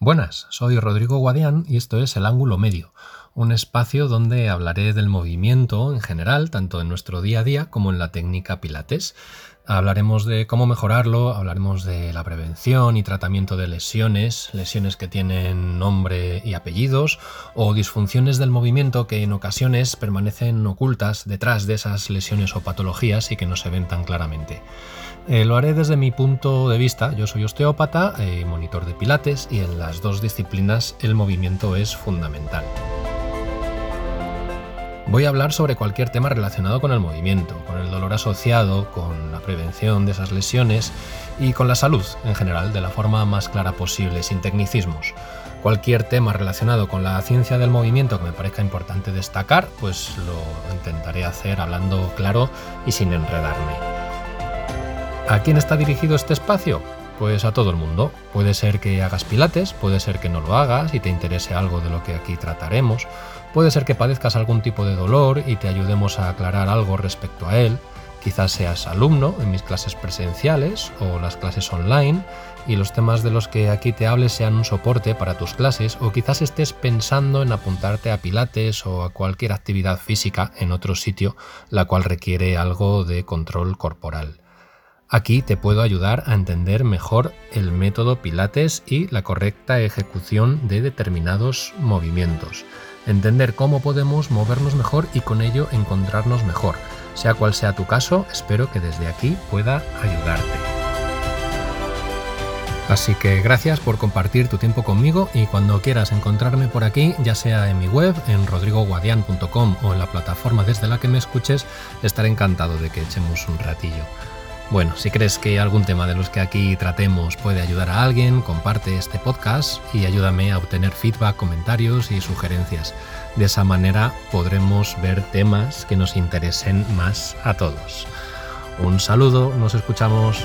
Buenas, soy Rodrigo Guadián y esto es El Ángulo Medio, un espacio donde hablaré del movimiento en general, tanto en nuestro día a día como en la técnica Pilates. Hablaremos de cómo mejorarlo, hablaremos de la prevención y tratamiento de lesiones, lesiones que tienen nombre y apellidos, o disfunciones del movimiento que en ocasiones permanecen ocultas detrás de esas lesiones o patologías y que no se ven tan claramente. Eh, lo haré desde mi punto de vista. Yo soy osteópata, eh, monitor de pilates y en las dos disciplinas el movimiento es fundamental. Voy a hablar sobre cualquier tema relacionado con el movimiento, con el dolor asociado, con la prevención de esas lesiones y con la salud en general de la forma más clara posible, sin tecnicismos. Cualquier tema relacionado con la ciencia del movimiento que me parezca importante destacar, pues lo intentaré hacer hablando claro y sin enredarme. ¿A quién está dirigido este espacio? Pues a todo el mundo. Puede ser que hagas pilates, puede ser que no lo hagas y te interese algo de lo que aquí trataremos, puede ser que padezcas algún tipo de dolor y te ayudemos a aclarar algo respecto a él, quizás seas alumno en mis clases presenciales o las clases online y los temas de los que aquí te hable sean un soporte para tus clases o quizás estés pensando en apuntarte a pilates o a cualquier actividad física en otro sitio la cual requiere algo de control corporal. Aquí te puedo ayudar a entender mejor el método Pilates y la correcta ejecución de determinados movimientos. Entender cómo podemos movernos mejor y con ello encontrarnos mejor. Sea cual sea tu caso, espero que desde aquí pueda ayudarte. Así que gracias por compartir tu tiempo conmigo y cuando quieras encontrarme por aquí, ya sea en mi web, en rodrigoguadian.com o en la plataforma desde la que me escuches, estaré encantado de que echemos un ratillo. Bueno, si crees que algún tema de los que aquí tratemos puede ayudar a alguien, comparte este podcast y ayúdame a obtener feedback, comentarios y sugerencias. De esa manera podremos ver temas que nos interesen más a todos. Un saludo, nos escuchamos.